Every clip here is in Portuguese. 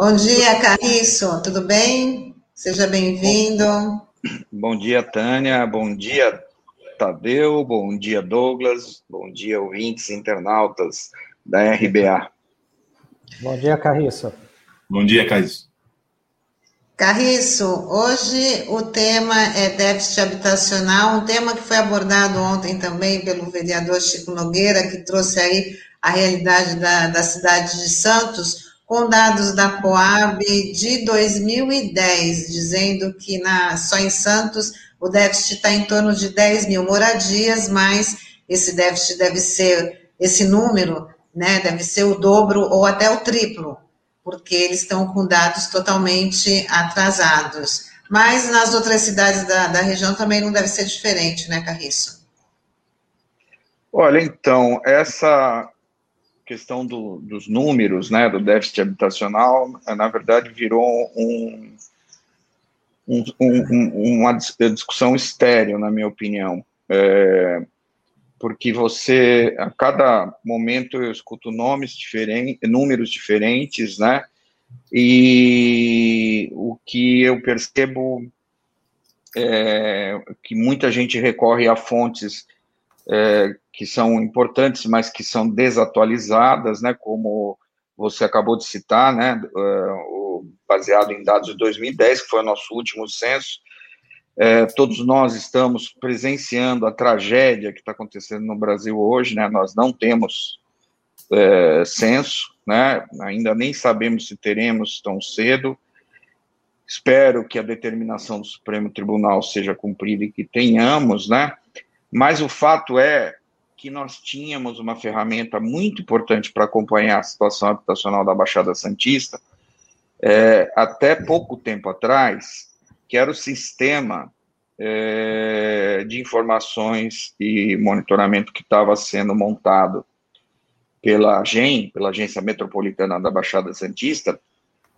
Bom dia, Carriço, tudo bem? Seja bem-vindo. Bom dia, Tânia, bom dia, Tadeu, bom dia, Douglas, bom dia, ouvintes internautas da RBA. Bom dia, Carriço. Bom dia, Carriço. Carriço, hoje o tema é déficit habitacional, um tema que foi abordado ontem também pelo vereador Chico Nogueira, que trouxe aí a realidade da, da cidade de Santos, com dados da Coab de 2010, dizendo que na, só em Santos o déficit está em torno de 10 mil moradias, mas esse déficit deve ser, esse número, né, deve ser o dobro ou até o triplo porque eles estão com dados totalmente atrasados. Mas nas outras cidades da, da região também não deve ser diferente, né, Carriço? Olha, então, essa questão do, dos números, né, do déficit habitacional, na verdade virou um, um, um, uma discussão estéreo, na minha opinião. É, porque você, a cada momento eu escuto nomes diferentes, números diferentes, né? E o que eu percebo é que muita gente recorre a fontes é, que são importantes, mas que são desatualizadas, né? Como você acabou de citar, né? É, baseado em dados de 2010, que foi o nosso último censo, é, todos nós estamos presenciando a tragédia que está acontecendo no Brasil hoje, né? Nós não temos é, censo, né? Ainda nem sabemos se teremos tão cedo. Espero que a determinação do Supremo Tribunal seja cumprida e que tenhamos, né? Mas o fato é que nós tínhamos uma ferramenta muito importante para acompanhar a situação habitacional da Baixada Santista. É, até pouco tempo atrás, que era o sistema é, de informações e monitoramento que estava sendo montado pela AGEM, pela Agência Metropolitana da Baixada Santista,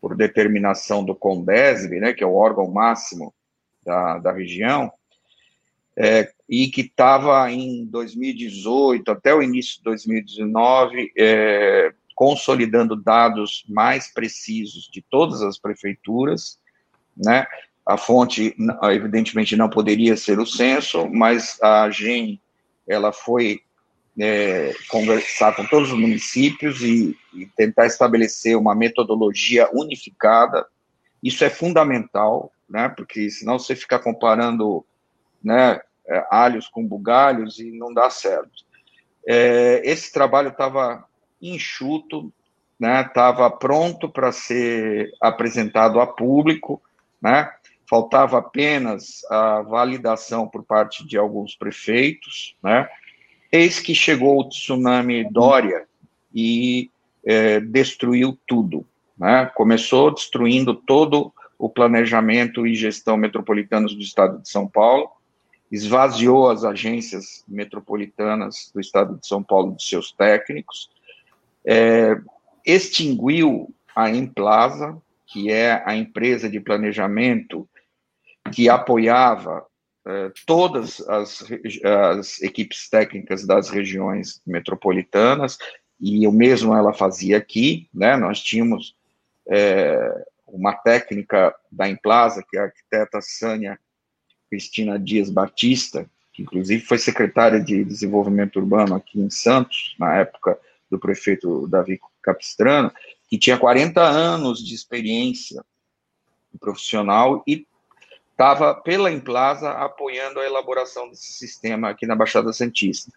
por determinação do CONDESB, né, que é o órgão máximo da, da região, é, e que estava em 2018 até o início de 2019 é, consolidando dados mais precisos de todas as prefeituras, né, a fonte, evidentemente, não poderia ser o censo, mas a GEM, ela foi é, conversar com todos os municípios e, e, tentar estabelecer uma metodologia unificada. Isso é fundamental, né, porque senão você fica comparando né, é, alhos com bugalhos e não dá certo. É, esse trabalho estava enxuto, estava né, pronto para ser apresentado a público, né, faltava apenas a validação por parte de alguns prefeitos, né? Eis que chegou o tsunami Dória e é, destruiu tudo, né? Começou destruindo todo o planejamento e gestão metropolitanos do Estado de São Paulo, esvaziou as agências metropolitanas do Estado de São Paulo de seus técnicos, é, extinguiu a Emplaza, que é a empresa de planejamento que apoiava eh, todas as, as, equipes técnicas das regiões metropolitanas, e o mesmo ela fazia aqui, né? Nós tínhamos eh, uma técnica da Emplaza, que é a arquiteta Sânia Cristina Dias Batista, que inclusive foi secretária de Desenvolvimento Urbano aqui em Santos, na época do prefeito Davi Capistrano, que tinha 40 anos de experiência profissional e estava pela Emplaza apoiando a elaboração desse sistema aqui na Baixada Santista,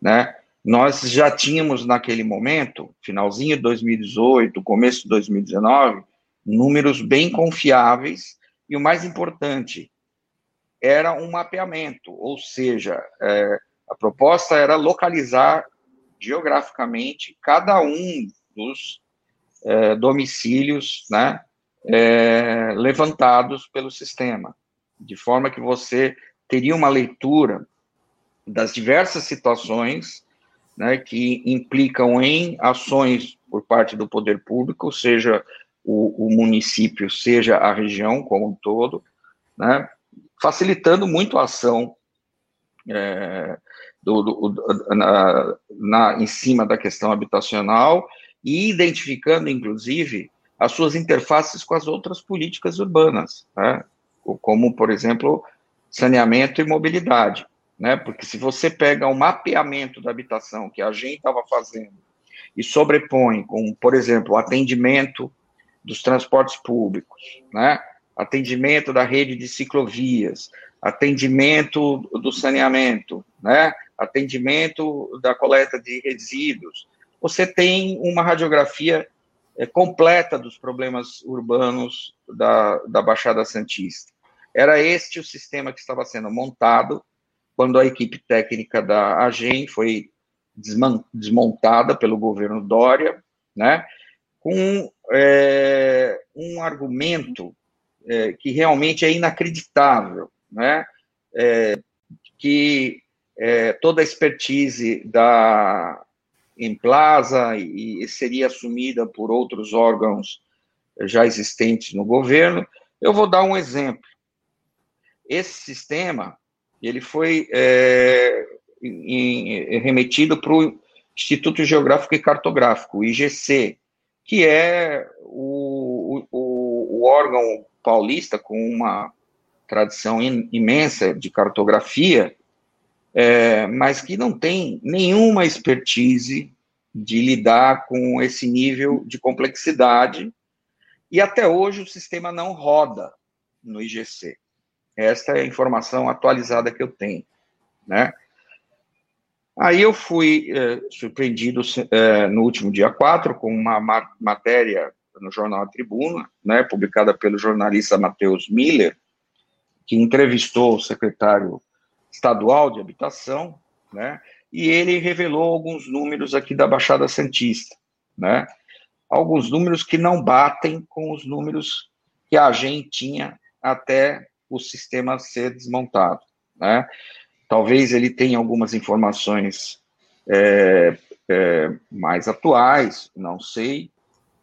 né? Nós já tínhamos naquele momento, finalzinho de 2018, começo de 2019, números bem confiáveis e o mais importante era um mapeamento, ou seja, é, a proposta era localizar geograficamente cada um dos é, domicílios, né, é, levantados pelo sistema, de forma que você teria uma leitura das diversas situações né, que implicam em ações por parte do poder público, seja o, o município, seja a região como um todo, né, facilitando muito a ação é, do, do, na, na, em cima da questão habitacional e identificando, inclusive, as suas interfaces com as outras políticas urbanas, né? como, por exemplo, saneamento e mobilidade. Né? Porque se você pega o mapeamento da habitação que a gente estava fazendo e sobrepõe com, por exemplo, o atendimento dos transportes públicos, né? Atendimento da rede de ciclovias, atendimento do saneamento, né? atendimento da coleta de resíduos, você tem uma radiografia é, completa dos problemas urbanos da, da Baixada Santista. Era este o sistema que estava sendo montado quando a equipe técnica da AGEM foi desmontada pelo governo Dória, né, com é, um argumento é, que realmente é inacreditável, né, é, que é, toda a expertise da Emplaza e, e seria assumida por outros órgãos já existentes no governo. Eu vou dar um exemplo. Esse sistema ele foi é, em, remetido para o Instituto Geográfico e Cartográfico, IGC, que é o, o, o órgão paulista com uma tradição in, imensa de cartografia, é, mas que não tem nenhuma expertise de lidar com esse nível de complexidade, e até hoje o sistema não roda no IGC. Esta é a informação atualizada que eu tenho, né? Aí eu fui é, surpreendido é, no último dia 4 com uma ma matéria no jornal Tribuna, né, publicada pelo jornalista Matheus Miller, que entrevistou o secretário estadual de habitação, né, e ele revelou alguns números aqui da Baixada Santista, né, alguns números que não batem com os números que a gente tinha até o sistema ser desmontado, né? Talvez ele tenha algumas informações é, é, mais atuais, não sei,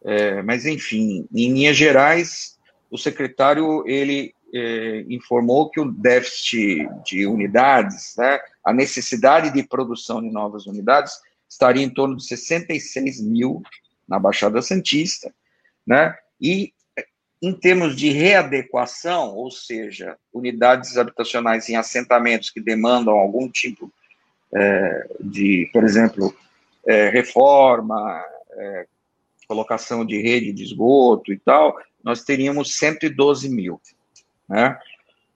é, mas enfim, em linhas gerais, o secretário ele é, informou que o déficit de unidades, né, a necessidade de produção de novas unidades estaria em torno de 66 mil na Baixada Santista, né, e em termos de readequação, ou seja, unidades habitacionais em assentamentos que demandam algum tipo é, de, por exemplo, é, reforma, é, colocação de rede de esgoto e tal, nós teríamos 112 mil. Né?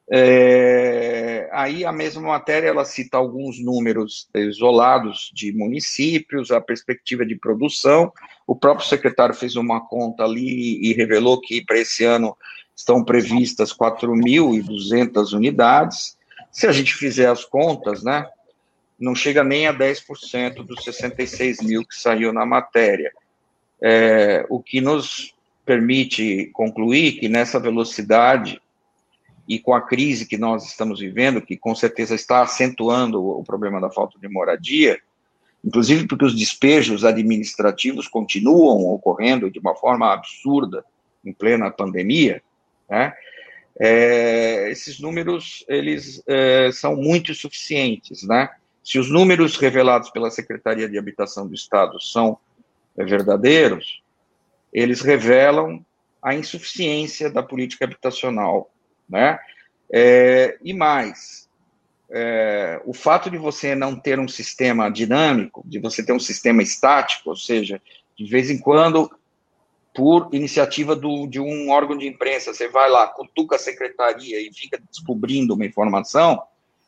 É, aí a mesma matéria ela cita alguns números isolados de municípios, a perspectiva de produção. O próprio secretário fez uma conta ali e revelou que para esse ano estão previstas 4.200 unidades. Se a gente fizer as contas, né, não chega nem a 10% dos 66 mil que saiu na matéria. É, o que nos permite concluir que nessa velocidade e com a crise que nós estamos vivendo, que com certeza está acentuando o problema da falta de moradia, inclusive porque os despejos administrativos continuam ocorrendo de uma forma absurda em plena pandemia, né? É, esses números eles é, são muito insuficientes, né? Se os números revelados pela Secretaria de Habitação do Estado são verdadeiros, eles revelam a insuficiência da política habitacional né? É, e mais, é, o fato de você não ter um sistema dinâmico, de você ter um sistema estático, ou seja, de vez em quando, por iniciativa do, de um órgão de imprensa, você vai lá, cutuca a secretaria e fica descobrindo uma informação,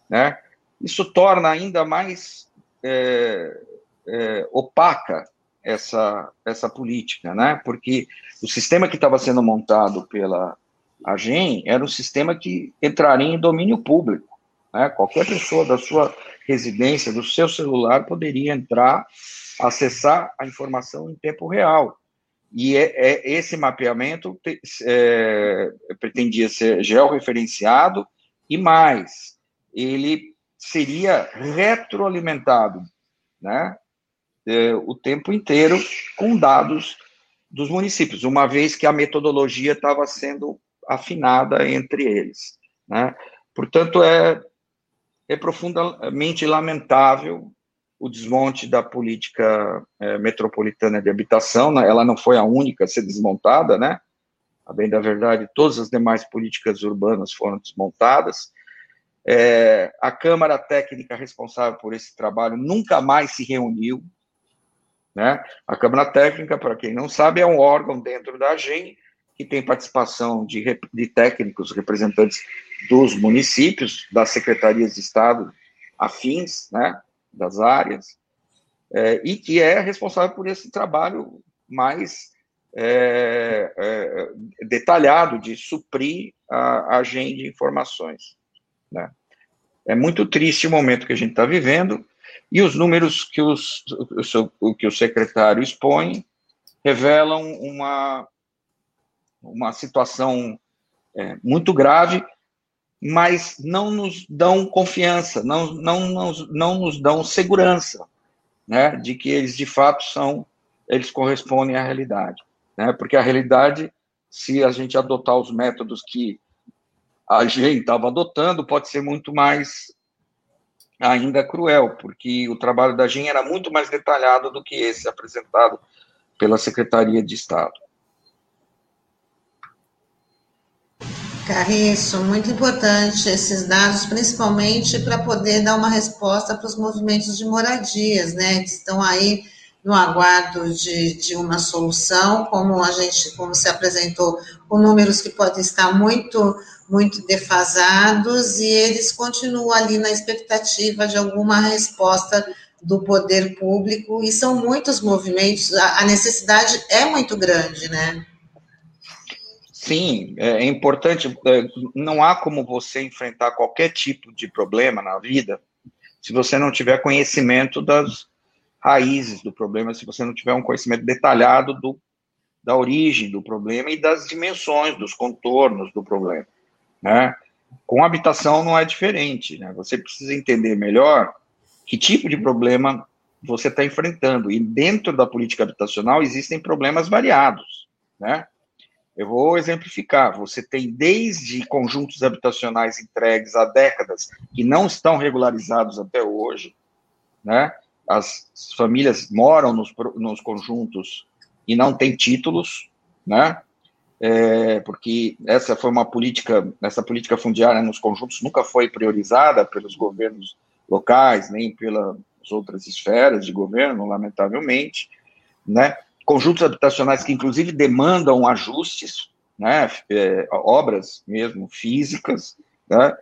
né? Isso torna ainda mais é, é, opaca essa, essa política, né? Porque o sistema que estava sendo montado pela a GEM era um sistema que entraria em domínio público. Né? Qualquer pessoa da sua residência, do seu celular, poderia entrar, acessar a informação em tempo real. E é, é esse mapeamento é, pretendia ser georreferenciado e mais, ele seria retroalimentado, né, é, o tempo inteiro com dados dos municípios, uma vez que a metodologia estava sendo afinada entre eles. Né? Portanto, é, é profundamente lamentável o desmonte da política é, metropolitana de habitação, né? ela não foi a única a ser desmontada, né? A bem da verdade, todas as demais políticas urbanas foram desmontadas. É, a Câmara Técnica responsável por esse trabalho nunca mais se reuniu, né? A Câmara Técnica, para quem não sabe, é um órgão dentro da AGEM que tem participação de, de técnicos, representantes dos municípios, das secretarias de Estado afins, né, das áreas, é, e que é responsável por esse trabalho mais é, é, detalhado de suprir a, a agenda de informações. Né. É muito triste o momento que a gente está vivendo, e os números que, os, o, que o secretário expõe revelam uma, uma situação é, muito grave, mas não nos dão confiança, não, não, não, não nos dão segurança, né, de que eles de fato são, eles correspondem à realidade, né, porque a realidade, se a gente adotar os métodos que a gente estava adotando, pode ser muito mais ainda cruel, porque o trabalho da GEM era muito mais detalhado do que esse apresentado pela Secretaria de Estado. Carriço, muito importante esses dados, principalmente para poder dar uma resposta para os movimentos de moradias, né, que estão aí no aguardo de, de uma solução, como a gente, como se apresentou, com números que podem estar muito, muito defasados, e eles continuam ali na expectativa de alguma resposta do poder público, e são muitos movimentos, a, necessidade é muito grande, né? Sim, é, é importante. É, não há como você enfrentar qualquer tipo de problema na vida se você não tiver conhecimento das raízes do problema, se você não tiver um conhecimento detalhado do, da origem do problema e das dimensões, dos contornos do problema. Né? Com habitação não é diferente. Né? Você precisa entender melhor que tipo de problema você está enfrentando. E dentro da política habitacional existem problemas variados. Né? Eu vou exemplificar. Você tem desde conjuntos habitacionais entregues há décadas que não estão regularizados até hoje, né? As famílias moram nos, nos conjuntos e não têm títulos, né? É, porque essa foi uma política, essa política fundiária nos conjuntos nunca foi priorizada pelos governos locais, nem pelas outras esferas de governo, lamentavelmente, né? conjuntos habitacionais que, inclusive, demandam ajustes, né, é, obras mesmo físicas. Né,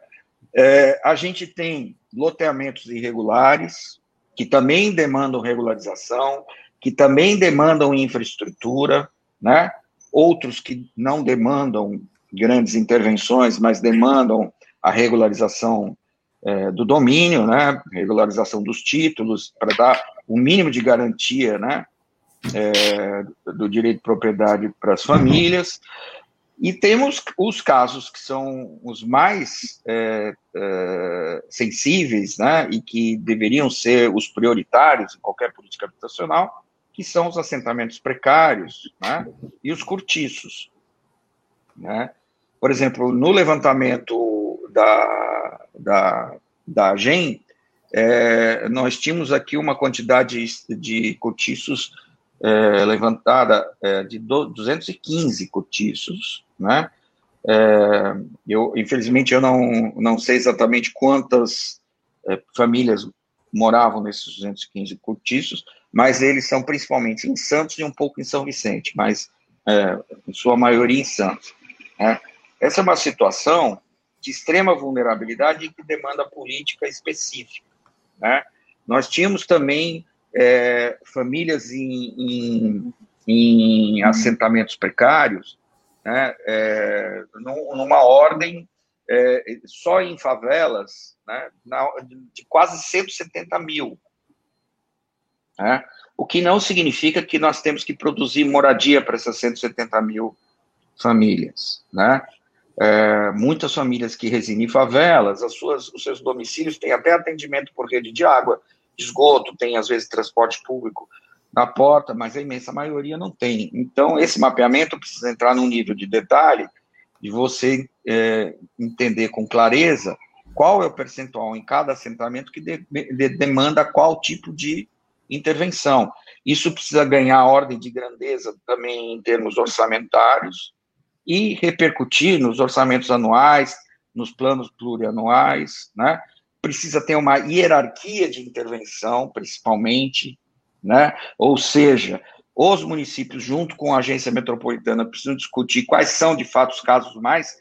é, a gente tem loteamentos irregulares, que também demandam regularização, que também demandam infraestrutura, né, outros que não demandam grandes intervenções, mas demandam a regularização é, do domínio, né, regularização dos títulos, para dar o mínimo de garantia, né, é, do direito de propriedade para as famílias, e temos os casos que são os mais é, é, sensíveis, né, e que deveriam ser os prioritários em qualquer política habitacional, que são os assentamentos precários, né, e os cortiços, né. Por exemplo, no levantamento da, da, da AGEM, é, nós tínhamos aqui uma quantidade de cortiços é, levantada é, de 215 cortiços, né? É, eu, infelizmente, eu não, não sei exatamente quantas é, famílias moravam nesses 215 cortiços, mas eles são principalmente em Santos e um pouco em São Vicente, mas é, em sua maioria em Santos. Né? Essa é uma situação de extrema vulnerabilidade que demanda política específica. Né? Nós tínhamos também é, famílias em, em, em, assentamentos precários, né, é, numa ordem é, só em favelas né, na, de quase 170 mil. Né, o que não significa que nós temos que produzir moradia para essas 170 mil famílias. Né? É, muitas famílias que residem em favelas, as suas, os seus domicílios têm até atendimento por rede de água, esgoto, tem às vezes transporte público na porta, mas a imensa maioria não tem. Então, esse mapeamento precisa entrar num nível de detalhe de você é, entender com clareza qual é o percentual em cada assentamento que de, de, demanda qual tipo de intervenção. Isso precisa ganhar ordem de grandeza também em termos orçamentários e repercutir nos orçamentos anuais, nos planos plurianuais, né? Precisa ter uma hierarquia de intervenção, principalmente, né? Ou seja, os municípios, junto com a agência metropolitana, precisam discutir quais são, de fato, os casos mais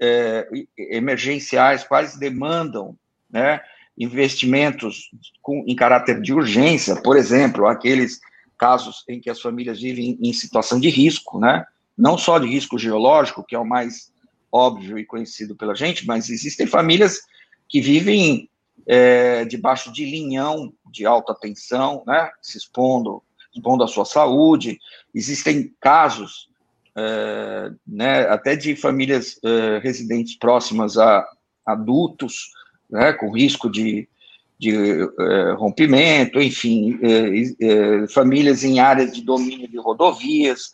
é, emergenciais, quais demandam né, investimentos com, em caráter de urgência, por exemplo, aqueles casos em que as famílias vivem em situação de risco, né? não só de risco geológico, que é o mais óbvio e conhecido pela gente, mas existem famílias que vivem é, debaixo de linhão de alta tensão, né, se expondo expondo a sua saúde. Existem casos, é, né, até de famílias é, residentes próximas a adultos, né, com risco de, de é, rompimento, enfim, é, é, famílias em áreas de domínio de rodovias,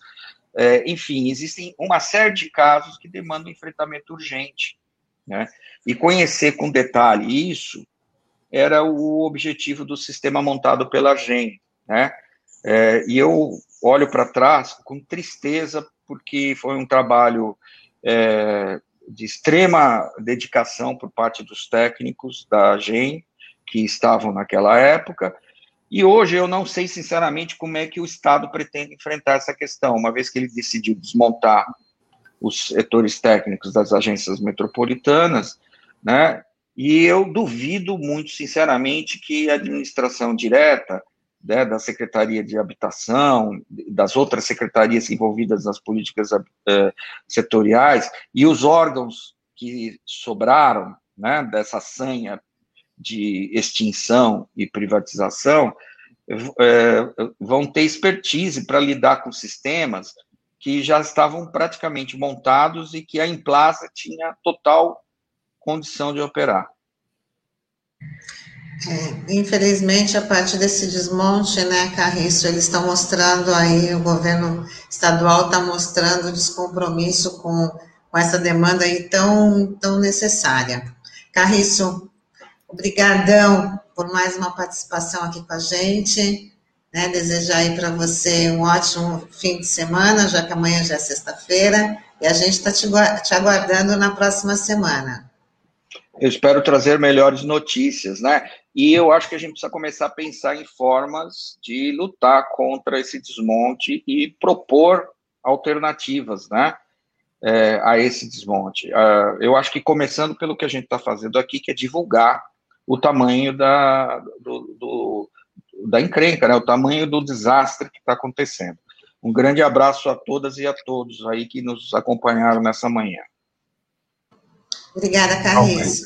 enfim, existem uma série de casos que demandam enfrentamento urgente, né, e conhecer com detalhe isso era o objetivo do sistema montado pela GEM, né, é, e eu olho para trás com tristeza, porque foi um trabalho é, de extrema dedicação por parte dos técnicos da GEM, que estavam naquela época, e hoje eu não sei, sinceramente, como é que o Estado pretende enfrentar essa questão, uma vez que ele decidiu desmontar os setores técnicos das agências metropolitanas, né? E eu duvido muito, sinceramente, que a administração direta né, da Secretaria de Habitação, das outras secretarias envolvidas nas políticas uh, setoriais, e os órgãos que sobraram né, dessa sanha de extinção e privatização, uh, vão ter expertise para lidar com sistemas que já estavam praticamente montados e que a Implaza tinha total condição de operar. É, infelizmente, a partir desse desmonte, né, Carriço, eles estão mostrando aí, o governo estadual está mostrando descompromisso com, com essa demanda aí tão, tão necessária. Carriço, obrigadão por mais uma participação aqui com a gente, né, desejar aí para você um ótimo fim de semana, já que amanhã já é sexta-feira, e a gente está te, te aguardando na próxima semana. Eu espero trazer melhores notícias, né? E eu acho que a gente precisa começar a pensar em formas de lutar contra esse desmonte e propor alternativas, né? É, a esse desmonte. Uh, eu acho que começando pelo que a gente está fazendo aqui, que é divulgar o tamanho da, do, do, da encrenca, né? O tamanho do desastre que está acontecendo. Um grande abraço a todas e a todos aí que nos acompanharam nessa manhã. Obrigada, Carlinhos.